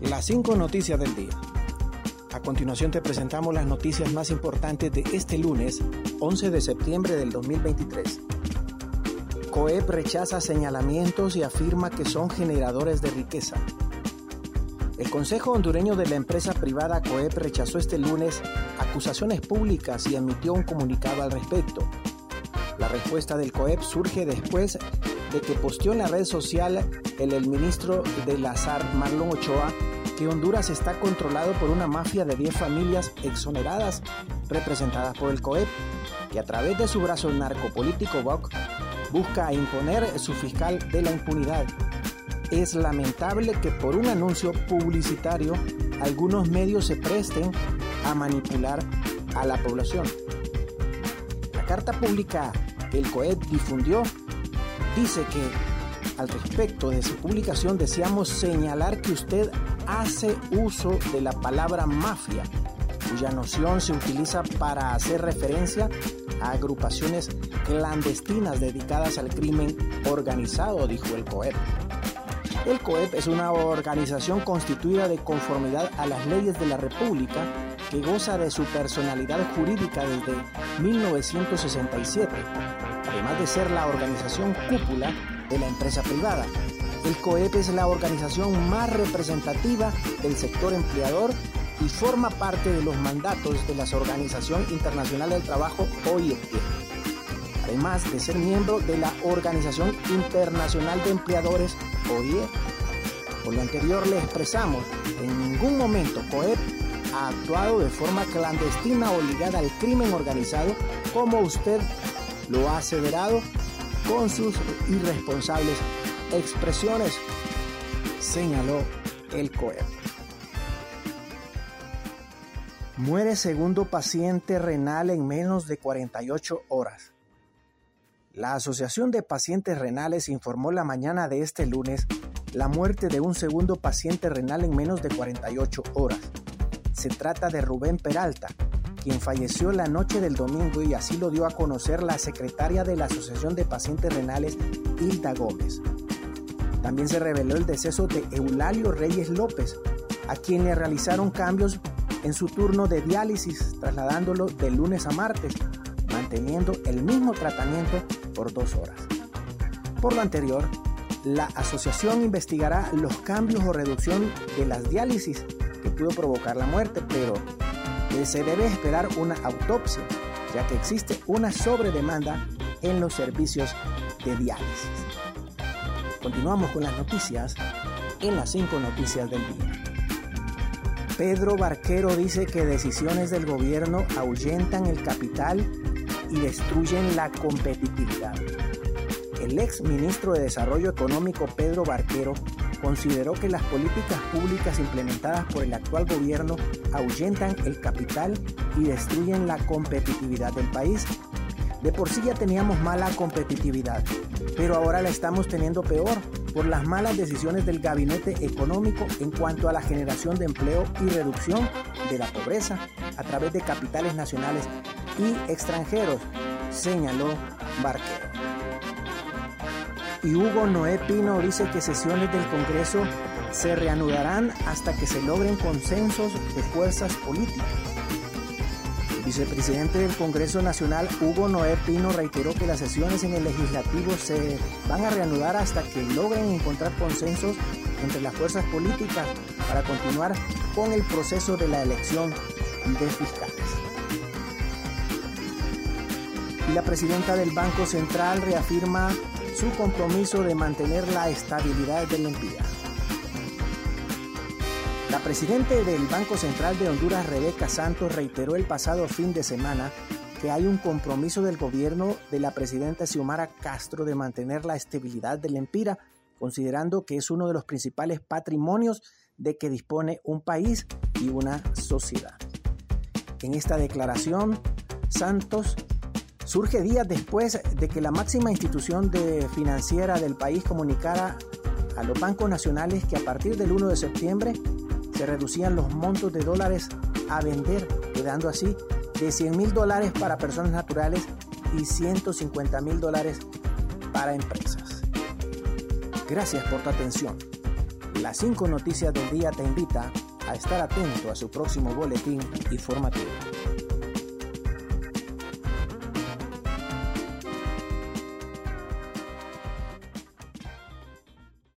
Las cinco noticias del día. A continuación te presentamos las noticias más importantes de este lunes, 11 de septiembre del 2023. COEP rechaza señalamientos y afirma que son generadores de riqueza. El Consejo Hondureño de la empresa privada COEP rechazó este lunes acusaciones públicas y emitió un comunicado al respecto. La respuesta del COEP surge después de que posteó en la red social el, el ministro del Azar, Marlon Ochoa, que Honduras está controlado por una mafia de 10 familias exoneradas representadas por el COEP, que a través de su brazo narcopolítico BOC busca imponer su fiscal de la impunidad. Es lamentable que por un anuncio publicitario algunos medios se presten a manipular a la población. La carta pública el COEP difundió dice que al respecto de su publicación deseamos señalar que usted hace uso de la palabra mafia, cuya noción se utiliza para hacer referencia a agrupaciones clandestinas dedicadas al crimen organizado, dijo el COEP. El COEP es una organización constituida de conformidad a las leyes de la República que goza de su personalidad jurídica desde 1967, además de ser la organización cúpula de la empresa privada. El COEP es la organización más representativa del sector empleador y forma parte de los mandatos de la Organización Internacional del Trabajo OIT, además de ser miembro de la Organización Internacional de Empleadores OIE. Por lo anterior le expresamos, en ningún momento COEP ha actuado de forma clandestina o ligada al crimen organizado como usted lo ha aseverado con sus irresponsables expresiones, señaló el COEP. Muere segundo paciente renal en menos de 48 horas. La Asociación de Pacientes Renales informó la mañana de este lunes la muerte de un segundo paciente renal en menos de 48 horas. Se trata de Rubén Peralta, quien falleció la noche del domingo y así lo dio a conocer la secretaria de la Asociación de Pacientes Renales, Hilda Gómez. También se reveló el deceso de Eulalio Reyes López, a quien le realizaron cambios en su turno de diálisis, trasladándolo de lunes a martes, manteniendo el mismo tratamiento por dos horas. Por lo anterior, la asociación investigará los cambios o reducción de las diálisis que pudo provocar la muerte, pero se debe esperar una autopsia, ya que existe una sobredemanda en los servicios de diálisis. Continuamos con las noticias en las cinco noticias del día. Pedro Barquero dice que decisiones del gobierno ahuyentan el capital y destruyen la competitividad. El ex ministro de Desarrollo Económico Pedro Barquero consideró que las políticas públicas implementadas por el actual gobierno ahuyentan el capital y destruyen la competitividad del país. De por sí ya teníamos mala competitividad, pero ahora la estamos teniendo peor por las malas decisiones del gabinete económico en cuanto a la generación de empleo y reducción de la pobreza a través de capitales nacionales y extranjeros, señaló Barquero. Y Hugo Noé Pino dice que sesiones del Congreso se reanudarán hasta que se logren consensos de fuerzas políticas vicepresidente del Congreso Nacional, Hugo Noé Pino, reiteró que las sesiones en el legislativo se van a reanudar hasta que logren encontrar consensos entre las fuerzas políticas para continuar con el proceso de la elección de fiscales. Y la presidenta del Banco Central reafirma su compromiso de mantener la estabilidad del empleo. La presidenta del Banco Central de Honduras, Rebeca Santos, reiteró el pasado fin de semana que hay un compromiso del gobierno de la presidenta Xiomara Castro de mantener la estabilidad del Empira, considerando que es uno de los principales patrimonios de que dispone un país y una sociedad. En esta declaración, Santos surge días después de que la máxima institución financiera del país comunicara a los bancos nacionales que a partir del 1 de septiembre se reducían los montos de dólares a vender, quedando así de 100 mil dólares para personas naturales y 150 mil dólares para empresas. Gracias por tu atención. Las 5 Noticias del Día te invita a estar atento a su próximo boletín informativo.